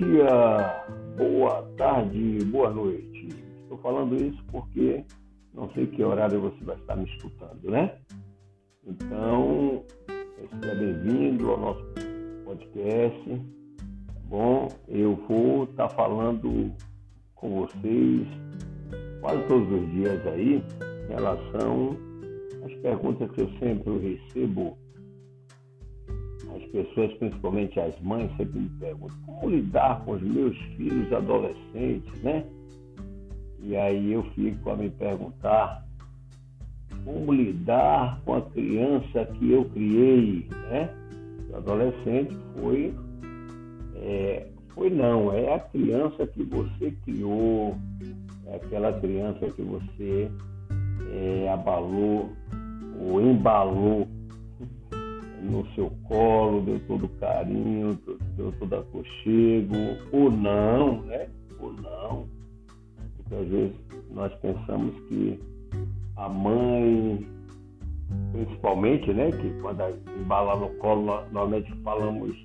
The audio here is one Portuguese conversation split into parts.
dia, boa tarde, boa noite. Estou falando isso porque não sei que horário você vai estar me escutando, né? Então, seja bem-vindo ao nosso podcast. Tá bom, eu vou estar falando com vocês quase todos os dias aí em relação às perguntas que eu sempre recebo pessoas, principalmente as mães, sempre me perguntam como lidar com os meus filhos adolescentes, né? E aí eu fico a me perguntar como lidar com a criança que eu criei, né? O adolescente foi, é, foi não, é a criança que você criou, é aquela criança que você é, abalou ou embalou no seu colo, deu todo carinho, deu todo aconchego, ou não, né? Ou não. Porque às vezes nós pensamos que a mãe, principalmente, né? Que quando embala no colo, normalmente falamos,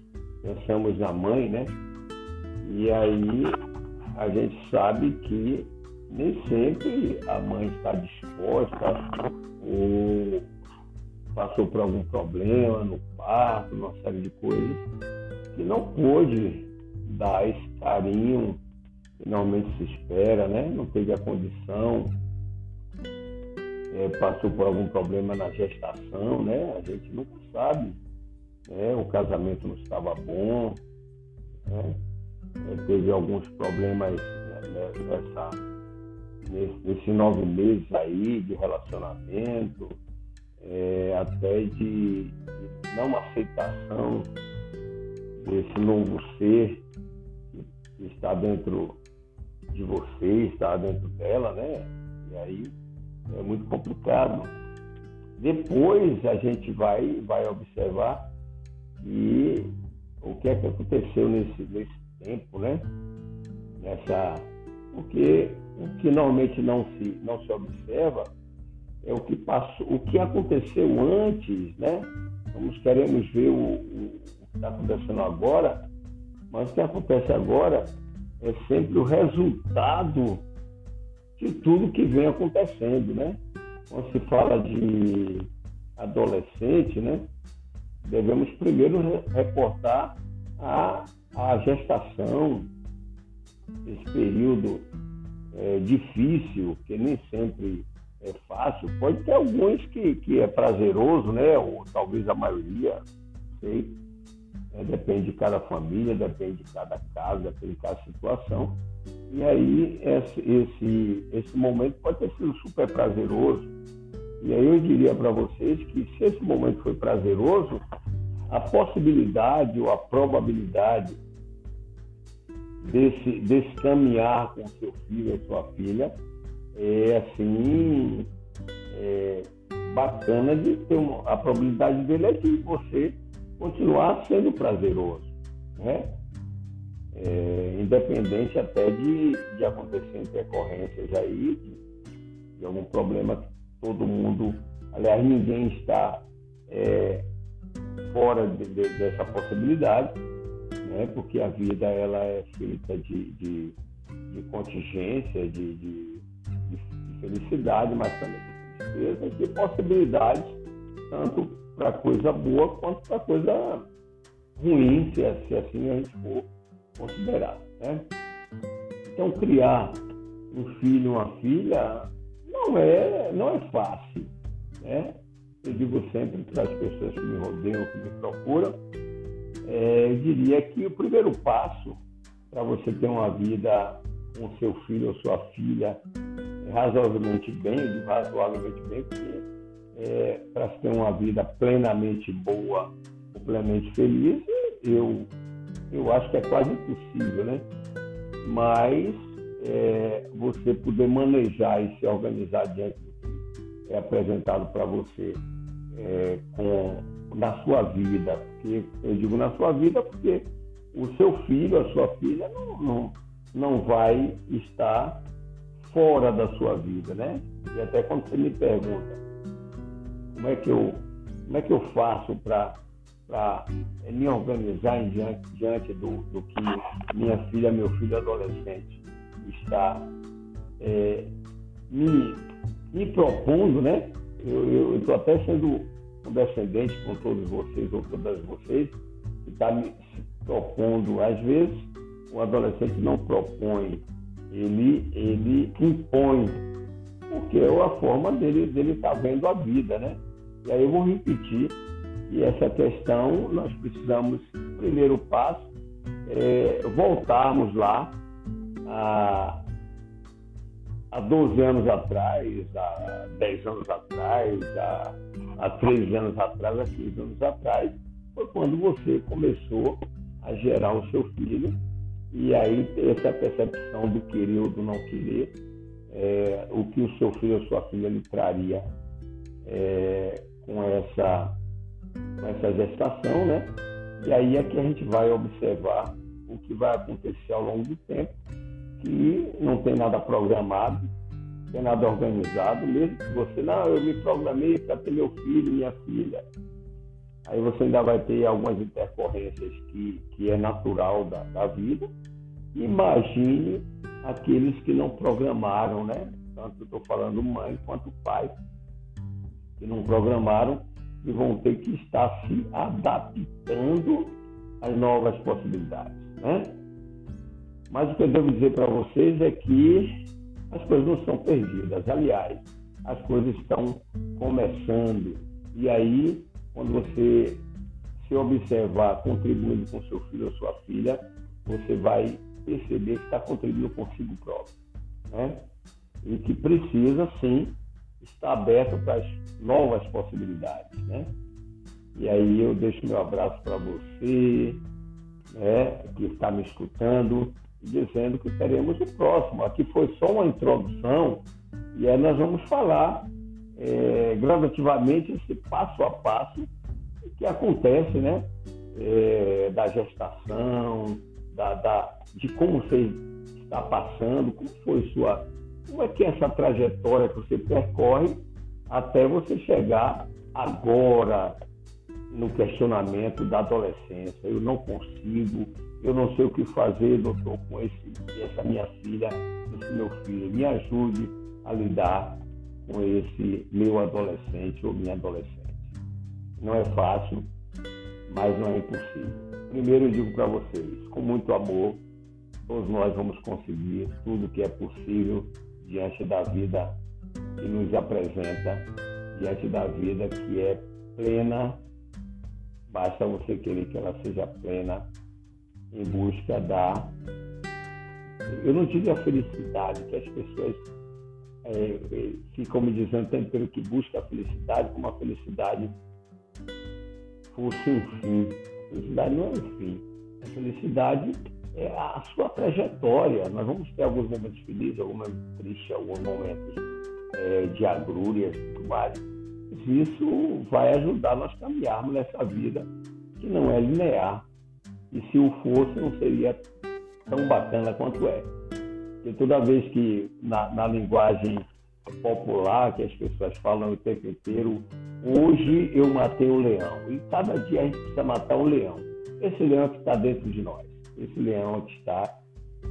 pensamos na mãe, né? E aí a gente sabe que nem sempre a mãe está disposta ou passou por algum problema no parto, uma série de coisas, que não pôde dar esse carinho que normalmente se espera, né? Não teve a condição, é, passou por algum problema na gestação, né? A gente nunca sabe. Né? O casamento não estava bom, né? É, teve alguns problemas né, nessa, nesse, nesses nove meses aí de relacionamento, é, até de, não aceitação desse novo ser que está dentro de você, está dentro dela, né? E aí é muito complicado. Depois a gente vai, vai observar que o que é que aconteceu nesse, nesse tempo, né? Nessa, porque o que normalmente não se, não se observa é o que passou, o que aconteceu antes, né? Nós queremos ver o, o, o que está acontecendo agora, mas o que acontece agora é sempre o resultado de tudo que vem acontecendo, né? Quando se fala de adolescente, né? Devemos primeiro reportar a, a gestação, esse período é, difícil, que nem sempre é fácil. Pode ter alguns que, que é prazeroso, né? Ou talvez a maioria, sei. É, depende de cada família, depende de cada casa, depende de cada situação. E aí esse, esse, esse momento pode ter sido super prazeroso. E aí eu diria para vocês que se esse momento foi prazeroso, a possibilidade ou a probabilidade desse, desse caminhar com seu filho ou sua filha é assim é, bacana de ter uma, a probabilidade dele é de você continuar sendo prazeroso, né? É, independente até de, de acontecer intercorrências aí, de, de, algum problema que todo mundo, aliás, ninguém está é, fora de, de, dessa possibilidade, né? porque a vida ela é feita de, de, contingência, de felicidade, mas também de tristeza, de possibilidades, tanto para coisa boa quanto para coisa ruim, se, se assim a gente for considerar. Né? Então, criar um filho, uma filha, não é, não é fácil. Né? Eu digo sempre para as pessoas que me rodeiam, que me procuram, é, eu diria que o primeiro passo para você ter uma vida com seu filho ou sua filha razoavelmente bem, razoavelmente bem, porque é, para ter uma vida plenamente boa, plenamente feliz, eu, eu acho que é quase impossível, né? Mas é, você poder manejar e se organizar diante do que é apresentado para você é, com, na sua vida, porque eu digo na sua vida porque o seu filho, a sua filha não, não, não vai estar fora da sua vida, né? E até quando você me pergunta como é que eu, como é que eu faço para é, me organizar em diante, diante do, do, que minha filha, meu filho adolescente está é, me, me propondo, né? Eu estou até sendo condescendente com todos vocês ou todas vocês, que está me propondo, às vezes, o adolescente não propõe, ele, ele impõe, porque é a forma dele estar dele tá vendo a vida, né? E aí eu vou repetir e essa questão nós precisamos, primeiro passo, é, voltarmos lá a, há 12 anos atrás, há 10 anos atrás, há, há 13 anos atrás, há 15 anos atrás, foi quando você começou a gerar o seu filho e aí essa percepção do querer ou do não querer, é, o que o seu filho ou sua filha lhe traria é, com essa com essa gestação, né? E aí é que a gente vai observar o que vai acontecer ao longo do tempo, que não tem nada programado, não tem nada organizado, mesmo que você, não, eu me programei para ter meu filho, minha filha. Aí você ainda vai ter algumas intercorrências que, que é natural da, da vida. Imagine aqueles que não programaram, né? Tanto estou falando mãe quanto pai, que não programaram e vão ter que estar se adaptando às novas possibilidades. Né? Mas o que eu devo dizer para vocês é que as coisas não são perdidas. Aliás, as coisas estão começando. E aí, quando você se observar contribuindo com seu filho ou sua filha, você vai perceber que está contribuindo consigo próprio. Né? E que precisa, sim, está aberto para as novas possibilidades, né? E aí eu deixo meu abraço para você, né, que está me escutando, dizendo que teremos o próximo. Aqui foi só uma introdução e aí nós vamos falar é, gradativamente esse passo a passo que acontece, né? É, da gestação, da, da, de como você está passando, como foi sua como é que é essa trajetória que você percorre até você chegar agora no questionamento da adolescência? Eu não consigo, eu não sei o que fazer, doutor, com esse, essa minha filha, esse meu filho. Me ajude a lidar com esse meu adolescente ou minha adolescente. Não é fácil, mas não é impossível. Primeiro eu digo para vocês, com muito amor, todos nós vamos conseguir tudo que é possível diante da vida que nos apresenta, diante da vida que é plena. Basta você querer que ela seja plena em busca da. Eu não digo a felicidade, que as pessoas é, é ficam me dizendo tem pelo que busca a felicidade, como a felicidade fosse um fim. A felicidade não é um fim. A felicidade é a sua trajetória. Nós vamos ter alguns momentos felizes, alguns momentos tristes, alguns momentos é, de agrúrias e tudo mais. Isso vai ajudar nós a caminharmos nessa vida que não é linear. E se o fosse, não seria tão bacana quanto é. Porque toda vez que na, na linguagem popular que as pessoas falam o tempo inteiro, hoje eu matei o leão. E cada dia a gente precisa matar um leão. Esse leão que está dentro de nós esse leão que está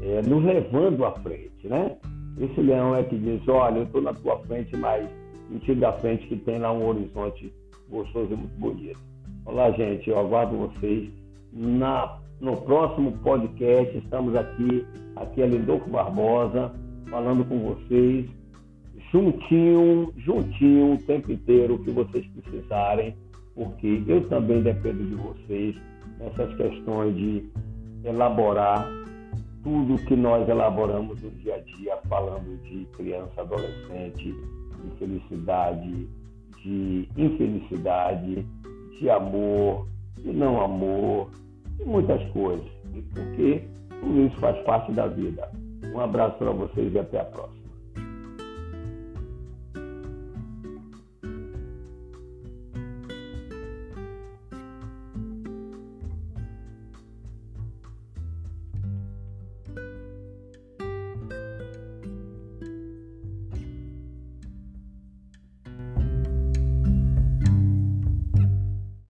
é, nos levando à frente, né? Esse leão é que diz, olha, eu estou na tua frente, mas mentira da frente que tem lá um horizonte gostoso e muito bonito. Olá, gente, eu aguardo vocês na, no próximo podcast. Estamos aqui, aqui é Lindoco Barbosa, falando com vocês, juntinho, juntinho, o tempo inteiro que vocês precisarem, porque eu também dependo de vocês nessas questões de elaborar tudo que nós elaboramos no dia a dia, falando de criança, adolescente, de felicidade, de infelicidade, de amor, de não amor, e muitas coisas. Porque tudo isso faz parte da vida. Um abraço para vocês e até a próxima.